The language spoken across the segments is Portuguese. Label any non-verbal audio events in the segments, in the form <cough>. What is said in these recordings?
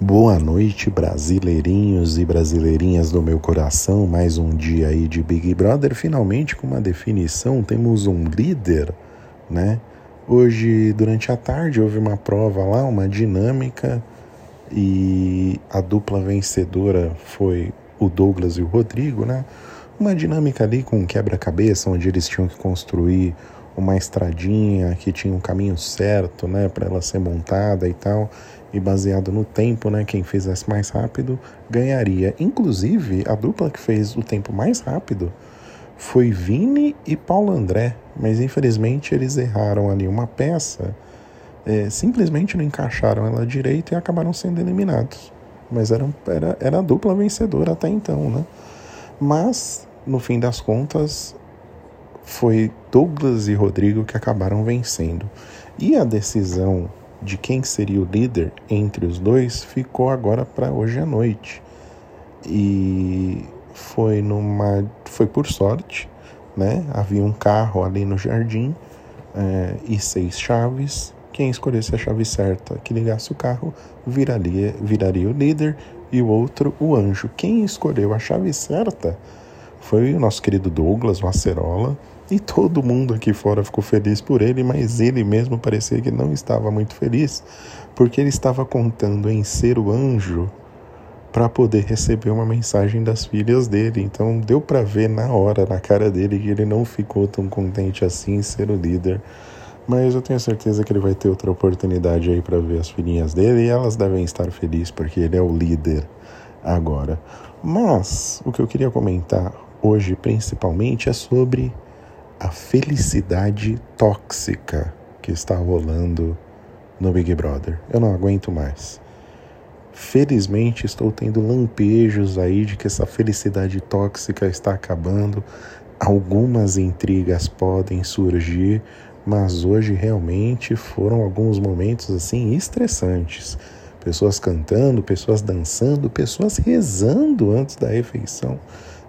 Boa noite, brasileirinhos e brasileirinhas do meu coração. Mais um dia aí de Big Brother. Finalmente, com uma definição, temos um líder, né? Hoje, durante a tarde, houve uma prova lá, uma dinâmica, e a dupla vencedora foi o Douglas e o Rodrigo, né? Uma dinâmica ali com quebra-cabeça, onde eles tinham que construir uma estradinha que tinha um caminho certo, né, para ela ser montada e tal e baseado no tempo, né, quem fizesse mais rápido ganharia. Inclusive, a dupla que fez o tempo mais rápido foi Vini e Paulo André, mas infelizmente eles erraram ali uma peça, é, simplesmente não encaixaram ela direito e acabaram sendo eliminados. Mas era, era, era a dupla vencedora até então, né? Mas, no fim das contas, foi Douglas e Rodrigo que acabaram vencendo. E a decisão de quem seria o líder entre os dois ficou agora para hoje à noite. E foi numa foi por sorte, né? Havia um carro ali no jardim é, e seis chaves. Quem escolhesse a chave certa que ligasse o carro viraria, viraria o líder e o outro o anjo. Quem escolheu a chave certa foi o nosso querido Douglas, o Acerola, e todo mundo aqui fora ficou feliz por ele, mas ele mesmo parecia que não estava muito feliz, porque ele estava contando em ser o anjo para poder receber uma mensagem das filhas dele. Então deu para ver na hora, na cara dele, que ele não ficou tão contente assim em ser o líder. Mas eu tenho certeza que ele vai ter outra oportunidade aí para ver as filhinhas dele e elas devem estar felizes porque ele é o líder agora. Mas o que eu queria comentar hoje principalmente é sobre a felicidade tóxica que está rolando no Big Brother. Eu não aguento mais. Felizmente estou tendo lampejos aí de que essa felicidade tóxica está acabando. Algumas intrigas podem surgir, mas hoje realmente foram alguns momentos assim estressantes. Pessoas cantando, pessoas dançando, pessoas rezando antes da refeição.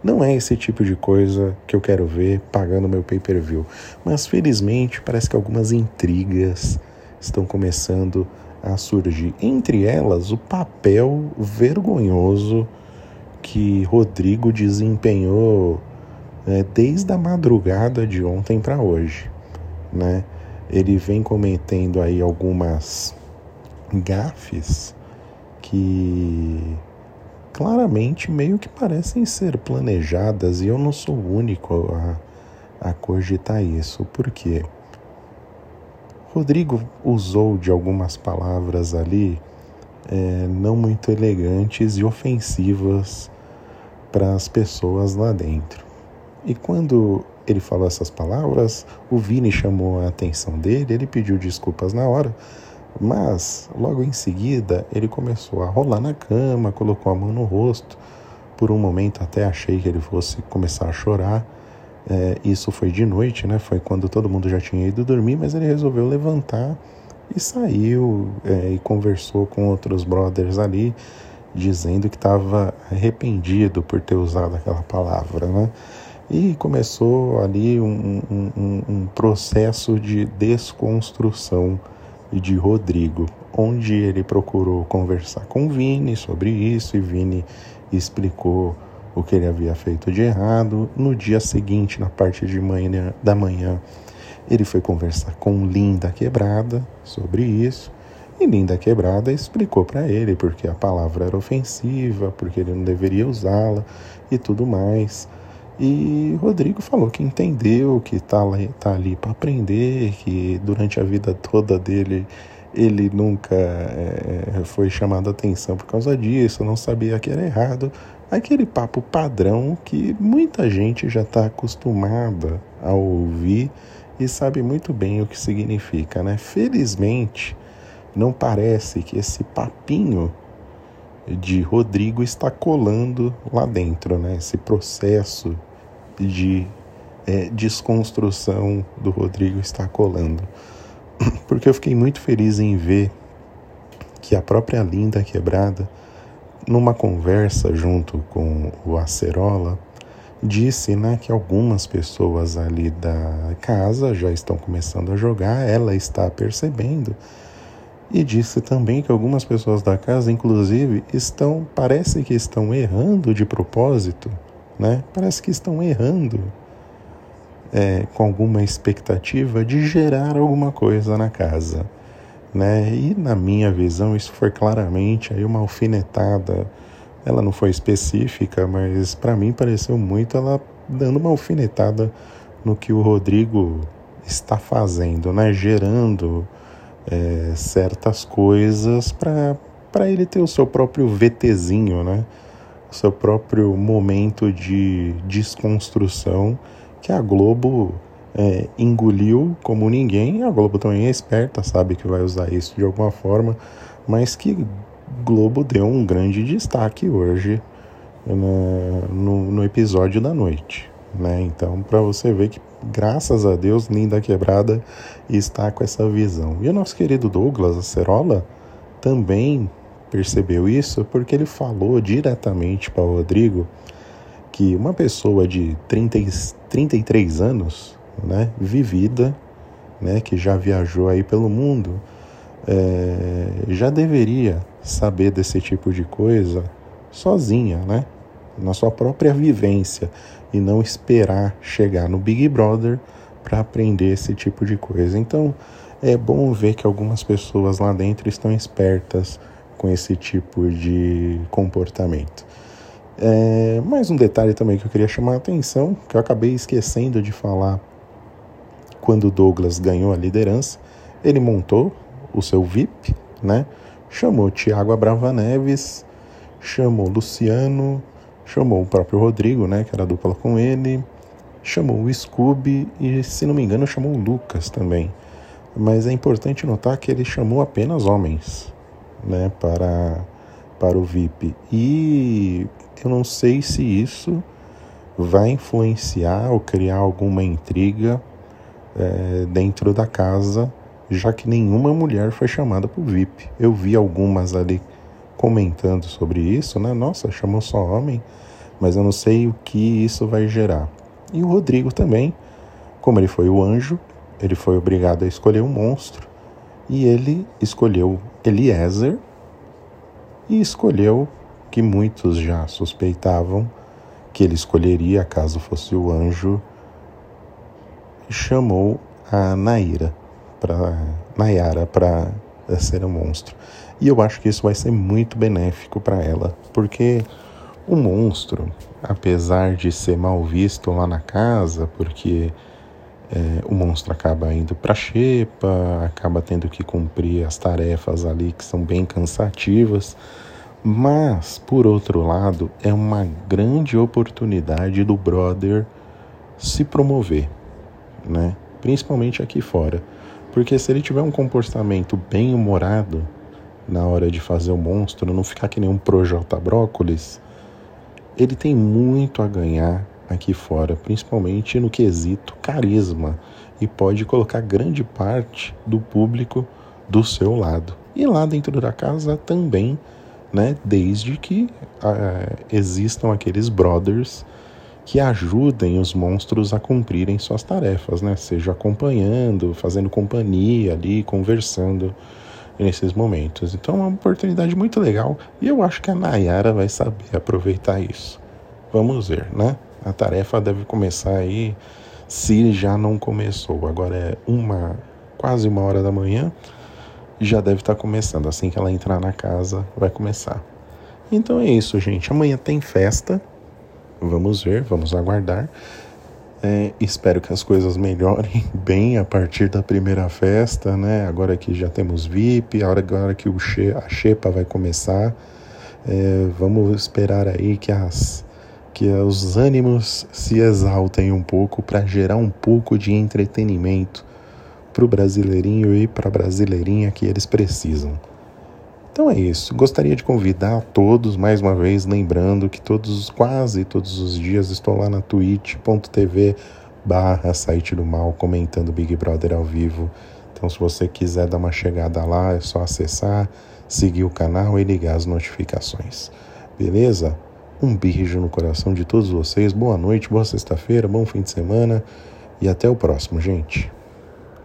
Não é esse tipo de coisa que eu quero ver pagando meu pay-per-view. Mas felizmente parece que algumas intrigas estão começando a surgir. Entre elas, o papel vergonhoso que Rodrigo desempenhou né, desde a madrugada de ontem para hoje. Né? Ele vem cometendo aí algumas gafes que claramente meio que parecem ser planejadas e eu não sou o único a, a cogitar isso. Por quê? Rodrigo usou de algumas palavras ali é, não muito elegantes e ofensivas para as pessoas lá dentro. E quando ele falou essas palavras, o Vini chamou a atenção dele, ele pediu desculpas na hora, mas, logo em seguida, ele começou a rolar na cama, colocou a mão no rosto. Por um momento, até achei que ele fosse começar a chorar. É, isso foi de noite, né? Foi quando todo mundo já tinha ido dormir, mas ele resolveu levantar e saiu é, e conversou com outros brothers ali, dizendo que estava arrependido por ter usado aquela palavra, né? E começou ali um, um, um, um processo de desconstrução e de Rodrigo, onde ele procurou conversar com Vini sobre isso e Vini explicou o que ele havia feito de errado. No dia seguinte, na parte de manhã, da manhã, ele foi conversar com Linda Quebrada sobre isso. E Linda Quebrada explicou para ele porque a palavra era ofensiva, porque ele não deveria usá-la e tudo mais. E Rodrigo falou que entendeu, que está tá ali para aprender, que durante a vida toda dele ele nunca é, foi chamado a atenção por causa disso, não sabia que era errado. Aquele papo padrão que muita gente já está acostumada a ouvir e sabe muito bem o que significa, né? Felizmente, não parece que esse papinho de Rodrigo está colando lá dentro, né? Esse processo de é, desconstrução do Rodrigo está colando. <clears throat> Porque eu fiquei muito feliz em ver que a própria Linda Quebrada, numa conversa junto com o Acerola, disse né, que algumas pessoas ali da casa já estão começando a jogar, ela está percebendo E disse também que algumas pessoas da casa, inclusive, estão, parece que estão errando de propósito, né? Parece que estão errando é, com alguma expectativa de gerar alguma coisa na casa, né? E na minha visão isso foi claramente aí uma alfinetada. Ela não foi específica, mas para mim pareceu muito ela dando uma alfinetada no que o Rodrigo está fazendo, né? Gerando é, certas coisas para ele ter o seu próprio VTzinho, né? Seu próprio momento de desconstrução que a Globo é, engoliu como ninguém. A Globo também é esperta, sabe que vai usar isso de alguma forma, mas que Globo deu um grande destaque hoje no, no, no episódio da noite. Né? Então, para você ver que, graças a Deus, Linda Quebrada está com essa visão. E o nosso querido Douglas Acerola também percebeu isso porque ele falou diretamente para o Rodrigo que uma pessoa de 30, 33 anos, né, vivida, né, que já viajou aí pelo mundo, é, já deveria saber desse tipo de coisa sozinha, né, na sua própria vivência e não esperar chegar no Big Brother para aprender esse tipo de coisa. Então, é bom ver que algumas pessoas lá dentro estão espertas com esse tipo de comportamento. É, mais um detalhe também que eu queria chamar a atenção, que eu acabei esquecendo de falar quando o Douglas ganhou a liderança, ele montou o seu VIP, né? Chamou Tiago Abrava Neves, chamou Luciano, chamou o próprio Rodrigo, né, que era dupla com ele, chamou o Scooby e, se não me engano, chamou o Lucas também. Mas é importante notar que ele chamou apenas homens, né, para para o VIP. E eu não sei se isso vai influenciar ou criar alguma intriga é, dentro da casa, já que nenhuma mulher foi chamada para o VIP. Eu vi algumas ali comentando sobre isso, né? Nossa, chamou só homem, mas eu não sei o que isso vai gerar. E o Rodrigo também, como ele foi o anjo, ele foi obrigado a escolher um monstro e ele escolheu Eliezer e escolheu que muitos já suspeitavam que ele escolheria caso fosse o anjo, chamou a Naira para Nayara para ser um monstro. E eu acho que isso vai ser muito benéfico para ela, porque o monstro, apesar de ser mal visto lá na casa, porque é, o monstro acaba indo para xepa, acaba tendo que cumprir as tarefas ali que são bem cansativas, mas por outro lado é uma grande oportunidade do brother se promover, né? Principalmente aqui fora, porque se ele tiver um comportamento bem humorado na hora de fazer o monstro, não ficar que nem um Projota Brócolis, ele tem muito a ganhar aqui fora, principalmente no quesito carisma, e pode colocar grande parte do público do seu lado. E lá dentro da casa também, né, desde que uh, existam aqueles brothers que ajudem os monstros a cumprirem suas tarefas, né? Seja acompanhando, fazendo companhia ali, conversando nesses momentos. Então é uma oportunidade muito legal e eu acho que a Nayara vai saber aproveitar isso. Vamos ver, né? A tarefa deve começar aí, se já não começou. Agora é uma, quase uma hora da manhã, já deve estar começando. Assim que ela entrar na casa, vai começar. Então é isso, gente. Amanhã tem festa. Vamos ver, vamos aguardar. É, espero que as coisas melhorem <laughs> bem a partir da primeira festa, né? Agora que já temos VIP, agora que o che, a Xepa vai começar, é, vamos esperar aí que, as, que os ânimos se exaltem um pouco para gerar um pouco de entretenimento para o brasileirinho e para a brasileirinha que eles precisam. Então é isso. Gostaria de convidar todos, mais uma vez, lembrando que todos, quase todos os dias, estou lá na twitch.tv barra site do mal comentando Big Brother ao vivo. Então se você quiser dar uma chegada lá, é só acessar, seguir o canal e ligar as notificações. Beleza? Um beijo no coração de todos vocês. Boa noite, boa sexta-feira, bom fim de semana e até o próximo, gente.